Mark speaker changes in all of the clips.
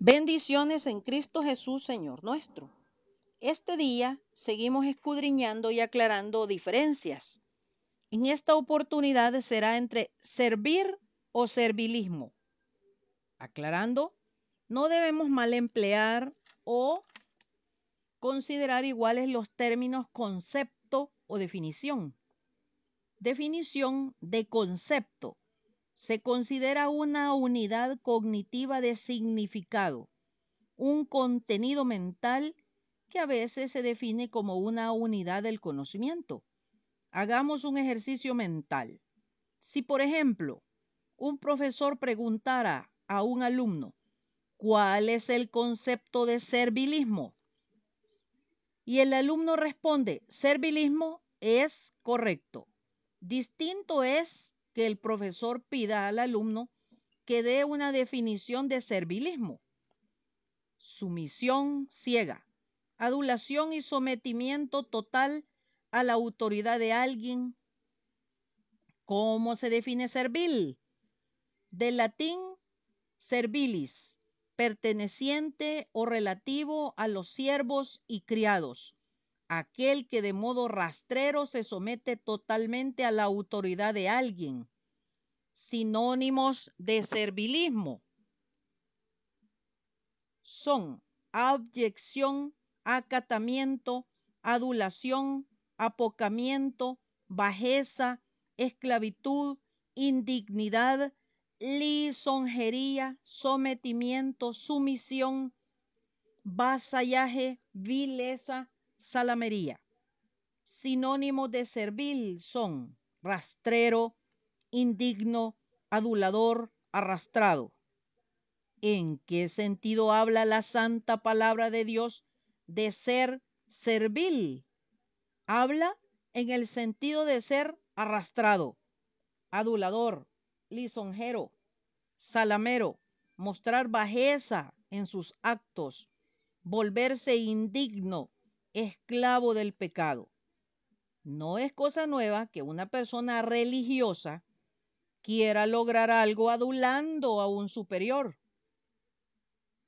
Speaker 1: Bendiciones en Cristo Jesús, Señor nuestro. Este día seguimos escudriñando y aclarando diferencias. En esta oportunidad será entre servir o servilismo. Aclarando, no debemos mal emplear o considerar iguales los términos concepto o definición. Definición de concepto se considera una unidad cognitiva de significado, un contenido mental que a veces se define como una unidad del conocimiento. Hagamos un ejercicio mental. Si, por ejemplo, un profesor preguntara a un alumno, ¿cuál es el concepto de servilismo? Y el alumno responde, servilismo es correcto. Distinto es que el profesor pida al alumno que dé una definición de servilismo. Sumisión ciega, adulación y sometimiento total a la autoridad de alguien. ¿Cómo se define servil? Del latín servilis, perteneciente o relativo a los siervos y criados, aquel que de modo rastrero se somete totalmente a la autoridad de alguien. Sinónimos de servilismo son abyección, acatamiento, adulación, apocamiento, bajeza, esclavitud, indignidad, lisonjería, sometimiento, sumisión, vasallaje, vileza, salamería. Sinónimos de servil son rastrero, indigno, adulador, arrastrado. ¿En qué sentido habla la santa palabra de Dios de ser servil? Habla en el sentido de ser arrastrado, adulador, lisonjero, salamero, mostrar bajeza en sus actos, volverse indigno, esclavo del pecado. No es cosa nueva que una persona religiosa quiera lograr algo adulando a un superior.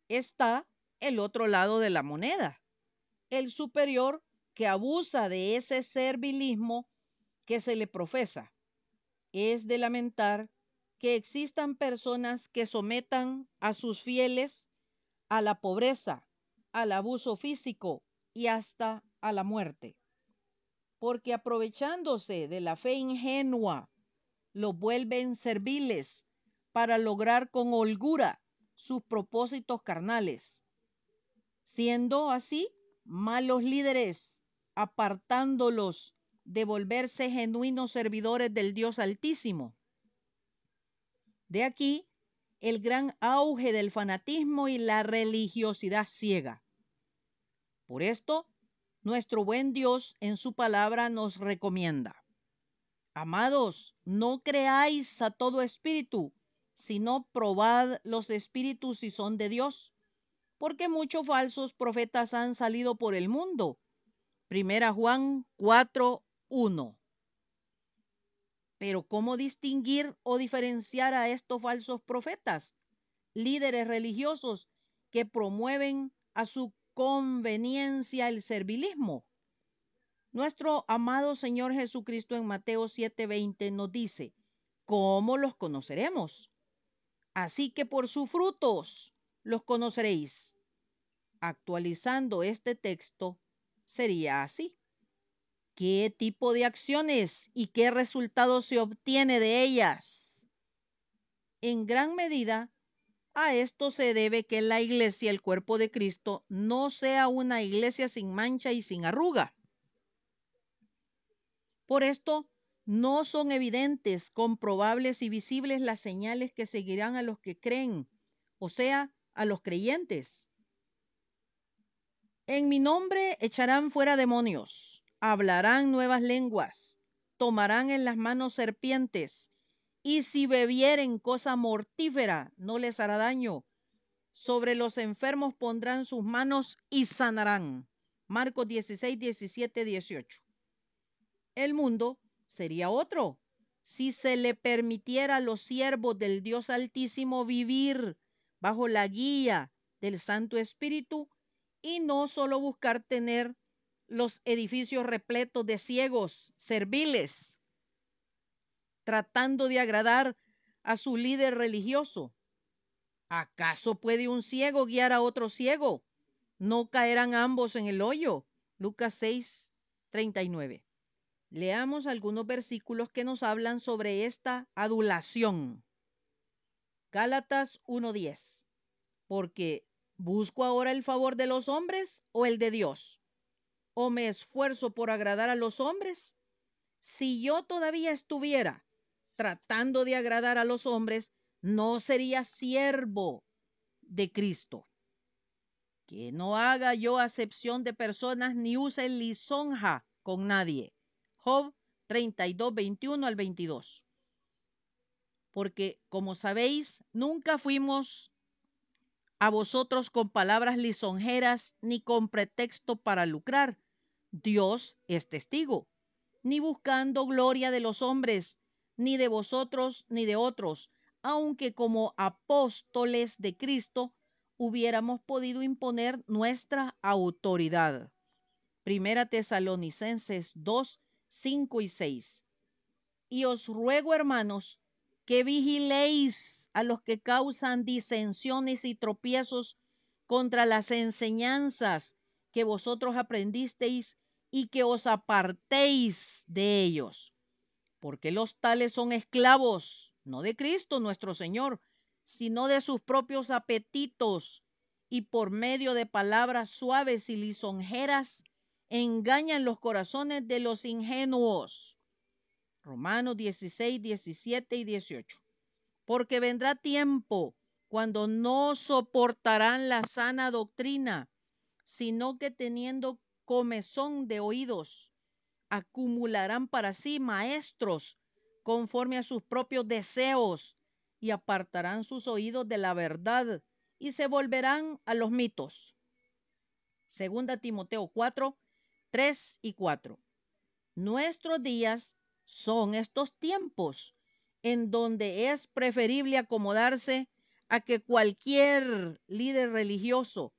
Speaker 1: Está el otro lado de la moneda, el superior que abusa de ese servilismo que se le profesa. Es de lamentar que existan personas que sometan a sus fieles a la pobreza, al abuso físico y hasta a la muerte. Porque aprovechándose de la fe ingenua, los vuelven serviles para lograr con holgura sus propósitos carnales, siendo así malos líderes, apartándolos de volverse genuinos servidores del Dios Altísimo. De aquí el gran auge del fanatismo y la religiosidad ciega. Por esto, nuestro buen Dios en su palabra nos recomienda. Amados, no creáis a todo espíritu, sino probad los espíritus si son de Dios, porque muchos falsos profetas han salido por el mundo. Primera Juan 4:1. Pero ¿cómo distinguir o diferenciar a estos falsos profetas? Líderes religiosos que promueven a su conveniencia el servilismo. Nuestro amado Señor Jesucristo en Mateo 7:20 nos dice, ¿cómo los conoceremos? Así que por sus frutos los conoceréis. Actualizando este texto, sería así qué tipo de acciones y qué resultados se obtiene de ellas. En gran medida, a esto se debe que la iglesia, el cuerpo de Cristo, no sea una iglesia sin mancha y sin arruga. Por esto, no son evidentes, comprobables y visibles las señales que seguirán a los que creen, o sea, a los creyentes. En mi nombre echarán fuera demonios hablarán nuevas lenguas, tomarán en las manos serpientes, y si bebieren cosa mortífera, no les hará daño. Sobre los enfermos pondrán sus manos y sanarán. Marcos 16, 17, 18. El mundo sería otro si se le permitiera a los siervos del Dios Altísimo vivir bajo la guía del Santo Espíritu y no solo buscar tener los edificios repletos de ciegos, serviles, tratando de agradar a su líder religioso. ¿Acaso puede un ciego guiar a otro ciego? ¿No caerán ambos en el hoyo? Lucas 6, 39. Leamos algunos versículos que nos hablan sobre esta adulación. Gálatas 1.10. Porque busco ahora el favor de los hombres o el de Dios. ¿O me esfuerzo por agradar a los hombres? Si yo todavía estuviera tratando de agradar a los hombres, no sería siervo de Cristo que no haga yo acepción de personas ni use lisonja con nadie. Job 32, 21 al 22. Porque, como sabéis, nunca fuimos a vosotros con palabras lisonjeras ni con pretexto para lucrar. Dios es testigo, ni buscando gloria de los hombres, ni de vosotros, ni de otros, aunque como apóstoles de Cristo hubiéramos podido imponer nuestra autoridad. Primera Tesalonicenses 2, 5 y 6. Y os ruego, hermanos, que vigiléis a los que causan disensiones y tropiezos contra las enseñanzas que vosotros aprendisteis y que os apartéis de ellos. Porque los tales son esclavos, no de Cristo nuestro Señor, sino de sus propios apetitos, y por medio de palabras suaves y lisonjeras engañan los corazones de los ingenuos. Romanos 16, 17 y 18. Porque vendrá tiempo cuando no soportarán la sana doctrina, sino que teniendo comezón de oídos, acumularán para sí maestros conforme a sus propios deseos y apartarán sus oídos de la verdad y se volverán a los mitos. Segunda Timoteo 4, 3 y 4. Nuestros días son estos tiempos en donde es preferible acomodarse a que cualquier líder religioso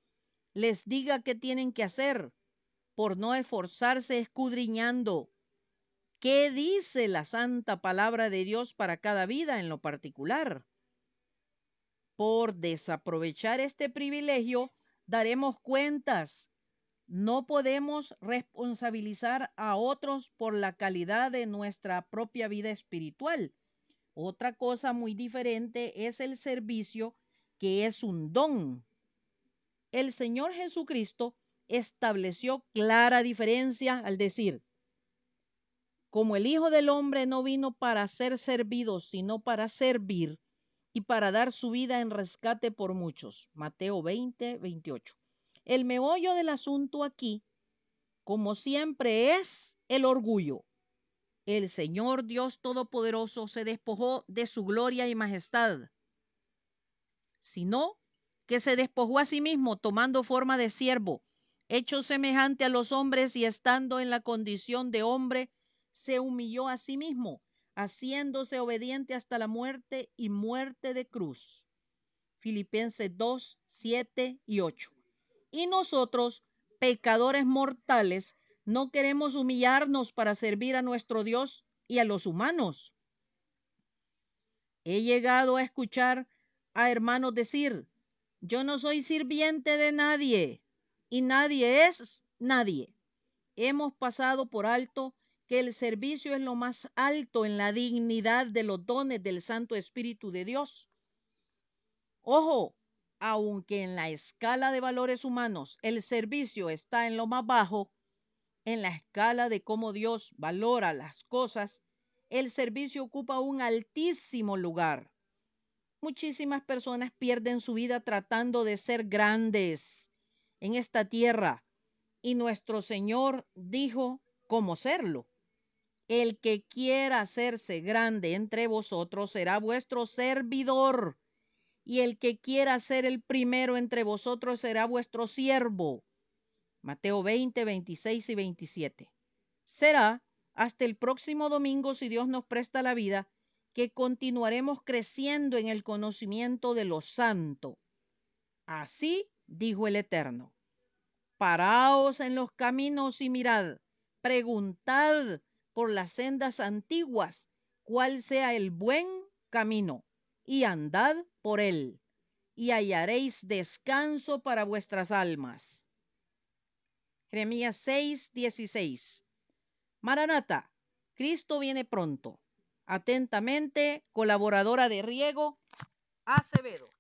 Speaker 1: les diga qué tienen que hacer por no esforzarse escudriñando ¿Qué dice la santa palabra de Dios para cada vida en lo particular? Por desaprovechar este privilegio, daremos cuentas. No podemos responsabilizar a otros por la calidad de nuestra propia vida espiritual. Otra cosa muy diferente es el servicio, que es un don. El Señor Jesucristo estableció clara diferencia al decir, como el Hijo del Hombre no vino para ser servido, sino para servir y para dar su vida en rescate por muchos. Mateo 20, 28. El meollo del asunto aquí, como siempre, es el orgullo. El Señor Dios Todopoderoso se despojó de su gloria y majestad, sino que se despojó a sí mismo tomando forma de siervo, hecho semejante a los hombres y estando en la condición de hombre, se humilló a sí mismo, haciéndose obediente hasta la muerte y muerte de cruz. Filipenses 2, 7 y 8. Y nosotros, pecadores mortales, no queremos humillarnos para servir a nuestro Dios y a los humanos. He llegado a escuchar a hermanos decir, yo no soy sirviente de nadie y nadie es nadie. Hemos pasado por alto que el servicio es lo más alto en la dignidad de los dones del Santo Espíritu de Dios. Ojo, aunque en la escala de valores humanos el servicio está en lo más bajo, en la escala de cómo Dios valora las cosas, el servicio ocupa un altísimo lugar. Muchísimas personas pierden su vida tratando de ser grandes en esta tierra y nuestro Señor dijo cómo serlo. El que quiera hacerse grande entre vosotros será vuestro servidor, y el que quiera ser el primero entre vosotros será vuestro siervo. Mateo 20, 26 y 27. Será hasta el próximo domingo, si Dios nos presta la vida, que continuaremos creciendo en el conocimiento de lo santo. Así dijo el Eterno. Paraos en los caminos y mirad, preguntad por las sendas antiguas cuál sea el buen camino, y andad por él, y hallaréis descanso para vuestras almas. Jeremías 6, 16. Maranata, Cristo viene pronto. Atentamente, colaboradora de Riego, Acevedo.